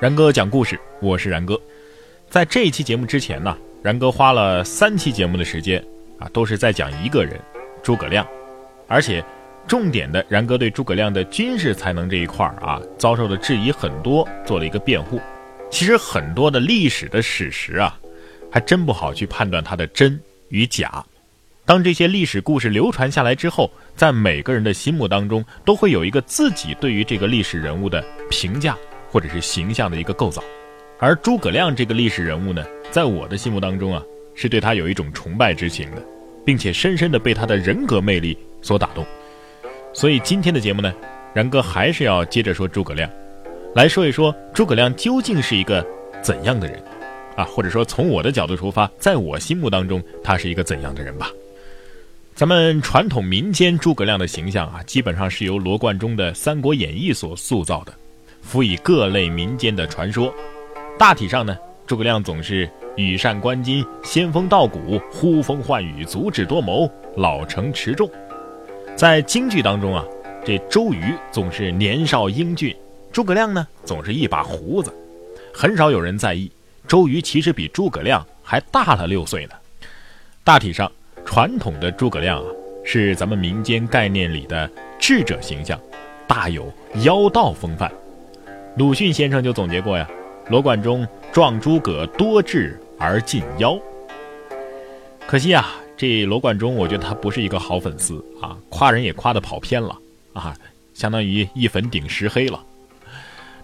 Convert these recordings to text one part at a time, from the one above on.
然哥讲故事，我是然哥。在这一期节目之前呢，然哥花了三期节目的时间啊，都是在讲一个人——诸葛亮。而且，重点的然哥对诸葛亮的军事才能这一块儿啊，遭受的质疑很多，做了一个辩护。其实很多的历史的史实啊，还真不好去判断它的真与假。当这些历史故事流传下来之后，在每个人的心目当中，都会有一个自己对于这个历史人物的评价。或者是形象的一个构造，而诸葛亮这个历史人物呢，在我的心目当中啊，是对他有一种崇拜之情的，并且深深的被他的人格魅力所打动。所以今天的节目呢，然哥还是要接着说诸葛亮，来说一说诸葛亮究竟是一个怎样的人，啊，或者说从我的角度出发，在我心目当中他是一个怎样的人吧。咱们传统民间诸葛亮的形象啊，基本上是由罗贯中的《三国演义》所塑造的。辅以各类民间的传说，大体上呢，诸葛亮总是羽扇纶巾、仙风道骨、呼风唤雨、足智多谋、老成持重。在京剧当中啊，这周瑜总是年少英俊，诸葛亮呢总是一把胡子，很少有人在意周瑜其实比诸葛亮还大了六岁呢。大体上，传统的诸葛亮啊，是咱们民间概念里的智者形象，大有妖道风范。鲁迅先生就总结过呀，罗贯中壮诸葛多智而近妖。可惜啊，这罗贯中我觉得他不是一个好粉丝啊，夸人也夸的跑偏了啊，相当于一粉顶十黑了。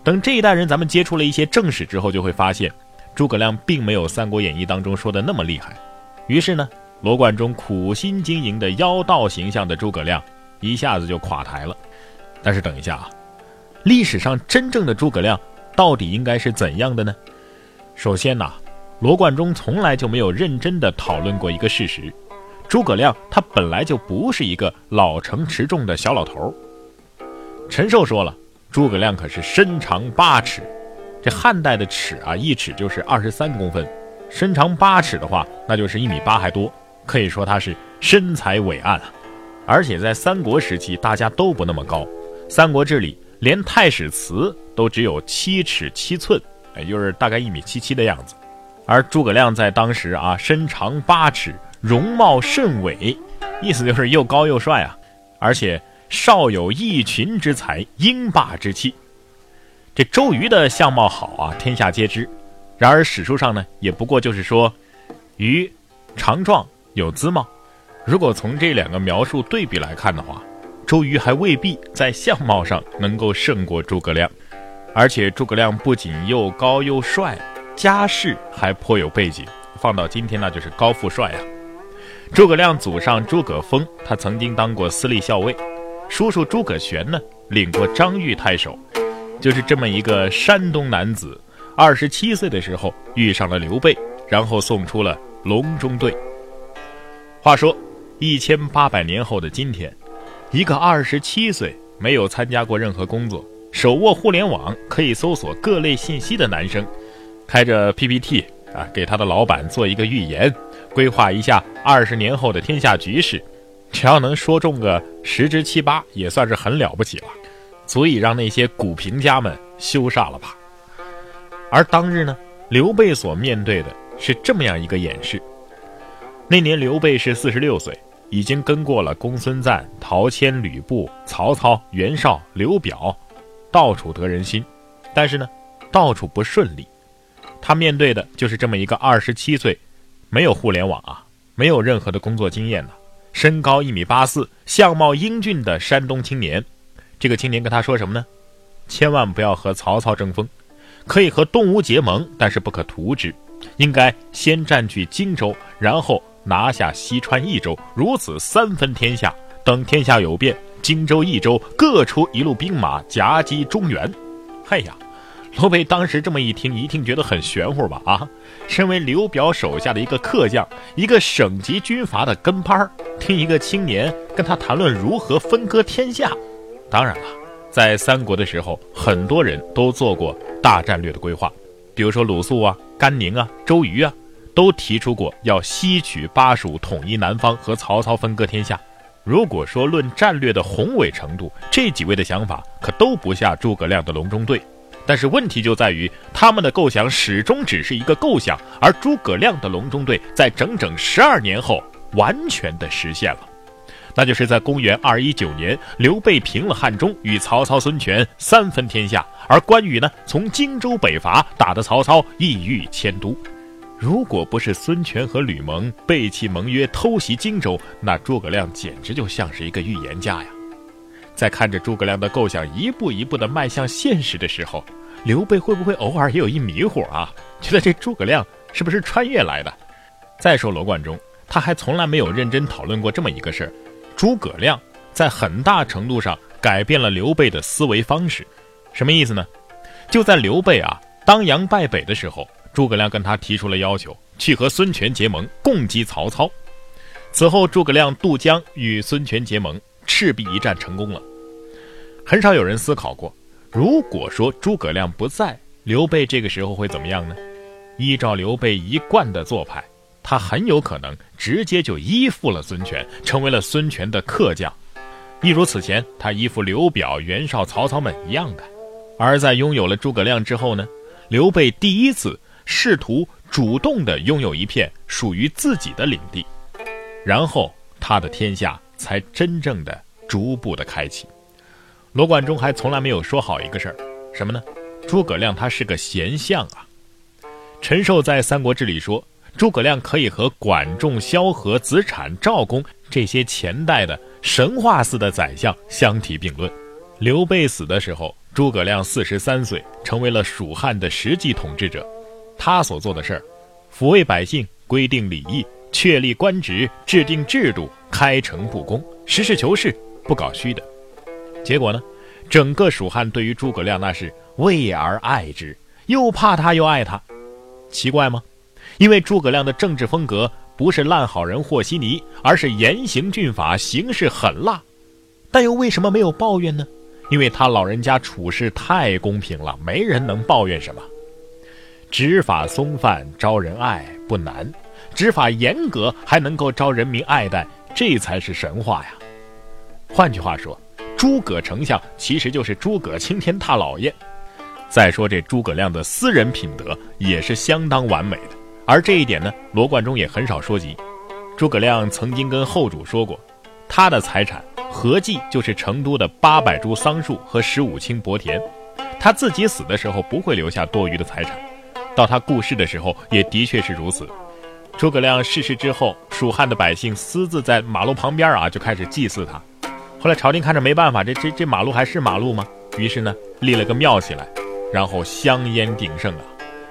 等这一代人咱们接触了一些正史之后，就会发现诸葛亮并没有《三国演义》当中说的那么厉害。于是呢，罗贯中苦心经营的妖道形象的诸葛亮一下子就垮台了。但是等一下啊。历史上真正的诸葛亮到底应该是怎样的呢？首先呐，罗贯中从来就没有认真的讨论过一个事实：诸葛亮他本来就不是一个老成持重的小老头。陈寿说了，诸葛亮可是身长八尺，这汉代的尺啊，一尺就是二十三公分，身长八尺的话，那就是一米八还多，可以说他是身材伟岸啊。而且在三国时期，大家都不那么高，《三国志》里。连太史慈都只有七尺七寸，也就是大概一米七七的样子，而诸葛亮在当时啊，身长八尺，容貌甚伟，意思就是又高又帅啊，而且少有一群之才，英霸之气。这周瑜的相貌好啊，天下皆知，然而史书上呢，也不过就是说，瑜长壮有姿貌。如果从这两个描述对比来看的话。周瑜还未必在相貌上能够胜过诸葛亮，而且诸葛亮不仅又高又帅，家世还颇有背景。放到今天那就是高富帅啊！诸葛亮祖上诸葛丰，他曾经当过司隶校尉；叔叔诸葛玄呢，领过张玉太守。就是这么一个山东男子，二十七岁的时候遇上了刘备，然后送出了隆中对。话说，一千八百年后的今天。一个二十七岁、没有参加过任何工作、手握互联网可以搜索各类信息的男生，开着 PPT 啊，给他的老板做一个预言，规划一下二十年后的天下局势，只要能说中个十之七八，也算是很了不起了，足以让那些股评家们羞煞了吧。而当日呢，刘备所面对的是这么样一个演示：那年刘备是四十六岁。已经跟过了公孙瓒、陶谦、吕布、曹操、袁绍、刘表，到处得人心，但是呢，到处不顺利。他面对的就是这么一个二十七岁，没有互联网啊，没有任何的工作经验呢，身高一米八四，相貌英俊的山东青年。这个青年跟他说什么呢？千万不要和曹操争锋，可以和东吴结盟，但是不可图之，应该先占据荆州，然后。拿下西川、益州，如此三分天下。等天下有变，荆州、益州各出一路兵马夹击中原。嘿呀，刘备当时这么一听，一定觉得很玄乎吧？啊，身为刘表手下的一个客将，一个省级军阀的跟班儿听一个青年跟他谈论如何分割天下。当然了，在三国的时候，很多人都做过大战略的规划，比如说鲁肃啊、甘宁啊、周瑜啊。都提出过要吸取巴蜀，统一南方，和曹操分割天下。如果说论战略的宏伟程度，这几位的想法可都不下诸葛亮的隆中对。但是问题就在于，他们的构想始终只是一个构想，而诸葛亮的隆中对在整整十二年后完全的实现了。那就是在公元二一九年，刘备平了汉中，与曹操、孙权三分天下，而关羽呢，从荆州北伐，打得曹操意欲迁都。如果不是孙权和吕蒙背弃盟约，偷袭荆州，那诸葛亮简直就像是一个预言家呀！在看着诸葛亮的构想一步一步的迈向现实的时候，刘备会不会偶尔也有一迷糊啊？觉得这诸葛亮是不是穿越来的？再说罗贯中，他还从来没有认真讨论过这么一个事儿。诸葛亮在很大程度上改变了刘备的思维方式，什么意思呢？就在刘备啊当阳败北的时候，诸葛亮跟他提出了要求，去和孙权结盟，共击曹操。此后，诸葛亮渡江与孙权结盟，赤壁一战成功了。很少有人思考过，如果说诸葛亮不在，刘备这个时候会怎么样呢？依照刘备一贯的做派。他很有可能直接就依附了孙权，成为了孙权的客将，一如此前他依附刘表、袁绍、曹操们一样的。而在拥有了诸葛亮之后呢，刘备第一次试图主动的拥有一片属于自己的领地，然后他的天下才真正的逐步的开启。罗贯中还从来没有说好一个事儿，什么呢？诸葛亮他是个贤相啊。陈寿在《三国志》里说。诸葛亮可以和管仲、萧何、子产、赵公这些前代的神话似的宰相相提并论。刘备死的时候，诸葛亮四十三岁，成为了蜀汉的实际统治者。他所做的事儿，抚慰百姓，规定礼义，确立官职，制定制度，开诚布公，实事求是，不搞虚的。结果呢，整个蜀汉对于诸葛亮那是畏而爱之，又怕他又爱他。奇怪吗？因为诸葛亮的政治风格不是烂好人和稀泥，而是严刑峻法，行事狠辣，但又为什么没有抱怨呢？因为他老人家处事太公平了，没人能抱怨什么。执法松泛招人爱不难，执法严格还能够招人民爱戴，这才是神话呀。换句话说，诸葛丞相其实就是诸葛青天大老爷。再说这诸葛亮的私人品德也是相当完美的。而这一点呢，罗贯中也很少说及。诸葛亮曾经跟后主说过，他的财产合计就是成都的八百株桑树和十五顷薄田，他自己死的时候不会留下多余的财产。到他故世的时候，也的确是如此。诸葛亮逝世之后，蜀汉的百姓私自在马路旁边啊就开始祭祀他。后来朝廷看着没办法，这这这马路还是马路吗？于是呢，立了个庙起来，然后香烟鼎盛啊。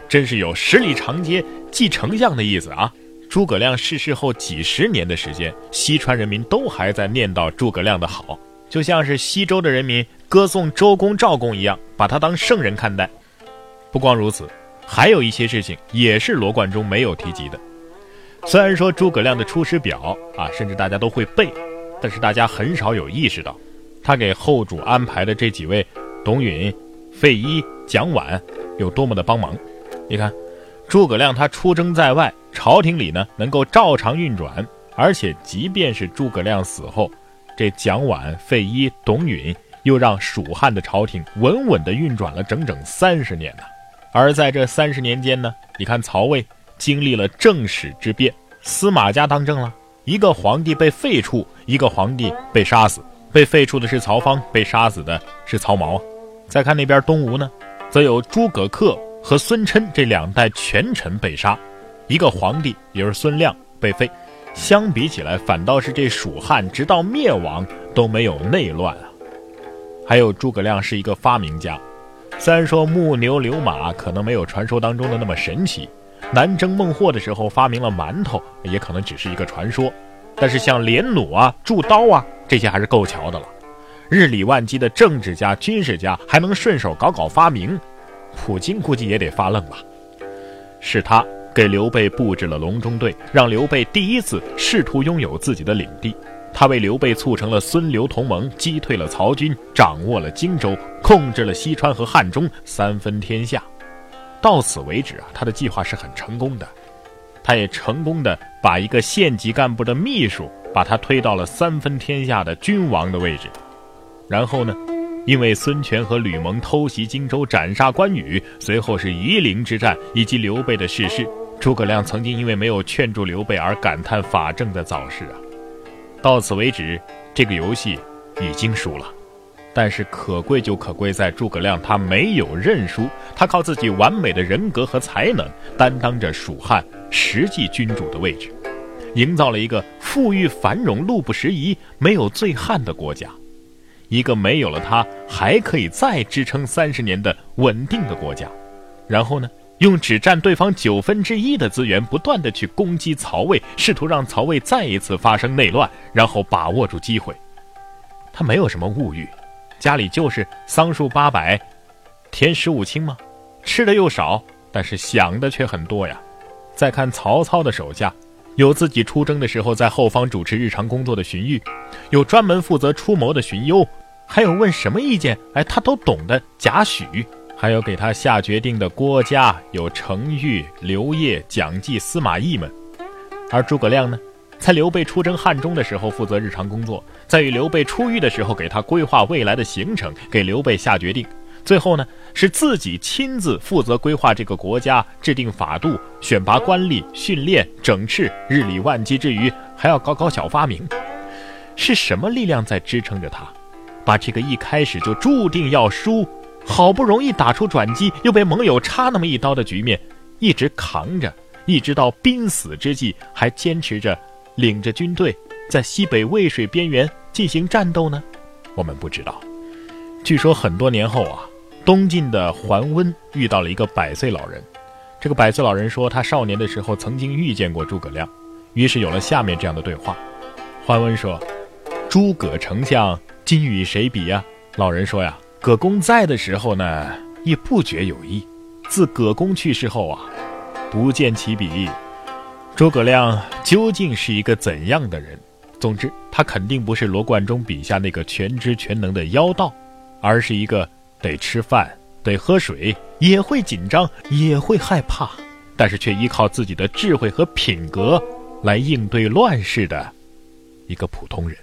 真是有十里长街祭丞相的意思啊！诸葛亮逝世后几十年的时间，西川人民都还在念叨诸葛亮的好，就像是西周的人民歌颂周公、赵公一样，把他当圣人看待。不光如此，还有一些事情也是罗贯中没有提及的。虽然说诸葛亮的《出师表》啊，甚至大家都会背，但是大家很少有意识到，他给后主安排的这几位董允、费祎、蒋琬有多么的帮忙。你看，诸葛亮他出征在外，朝廷里呢能够照常运转，而且即便是诸葛亮死后，这蒋琬、费祎、董允又让蜀汉的朝廷稳稳地运转了整整三十年呢。而在这三十年间呢，你看曹魏经历了正史之变，司马家当政了，一个皇帝被废黜，一个皇帝被杀死，被废黜的是曹芳，被杀死的是曹髦。再看那边东吴呢，则有诸葛恪。和孙琛这两代权臣被杀，一个皇帝也是孙亮被废，相比起来，反倒是这蜀汉直到灭亡都没有内乱啊。还有诸葛亮是一个发明家，虽然说木牛流马可能没有传说当中的那么神奇，南征孟获的时候发明了馒头也可能只是一个传说，但是像连弩啊、铸刀啊这些还是够瞧的了。日理万机的政治家、军事家还能顺手搞搞发明。普京估计也得发愣吧。是他给刘备布置了隆中对，让刘备第一次试图拥有自己的领地。他为刘备促成了孙刘同盟，击退了曹军，掌握了荆州，控制了西川和汉中，三分天下。到此为止啊，他的计划是很成功的。他也成功的把一个县级干部的秘书，把他推到了三分天下的君王的位置。然后呢？因为孙权和吕蒙偷袭荆州、斩杀关羽，随后是夷陵之战以及刘备的逝世，诸葛亮曾经因为没有劝住刘备而感叹法正的早逝啊。到此为止，这个游戏已经输了。但是可贵就可贵在诸葛亮他没有认输，他靠自己完美的人格和才能，担当着蜀汉实际君主的位置，营造了一个富裕繁荣、路不拾遗、没有醉汉的国家，一个没有了他还可以再支撑三十年的稳定的国家。然后呢，用只占对方九分之一的资源，不断的去攻击曹魏，试图让曹魏再一次发生内乱，然后把握住机会。他没有什么物欲。家里就是桑树八百，田十五顷吗？吃的又少，但是想的却很多呀。再看曹操的手下，有自己出征的时候在后方主持日常工作的荀彧，有专门负责出谋的荀攸，还有问什么意见哎他都懂的贾诩，还有给他下决定的郭嘉，有程昱、刘烨、蒋济、司马懿们。而诸葛亮呢？在刘备出征汉中的时候负责日常工作，在与刘备出狱的时候给他规划未来的行程，给刘备下决定。最后呢，是自己亲自负责规划这个国家，制定法度，选拔官吏，训练整饬，日理万机之余，还要搞搞小发明。是什么力量在支撑着他，把这个一开始就注定要输，好不容易打出转机，又被盟友插那么一刀的局面，一直扛着，一直到濒死之际还坚持着。领着军队在西北渭水边缘进行战斗呢？我们不知道。据说很多年后啊，东晋的桓温遇到了一个百岁老人。这个百岁老人说，他少年的时候曾经遇见过诸葛亮，于是有了下面这样的对话。桓温说：“诸葛丞相今与谁比呀？”老人说：“呀，葛公在的时候呢，亦不觉有异；自葛公去世后啊，不见其比。”诸葛亮究竟是一个怎样的人？总之，他肯定不是罗贯中笔下那个全知全能的妖道，而是一个得吃饭、得喝水，也会紧张，也会害怕，但是却依靠自己的智慧和品格来应对乱世的一个普通人。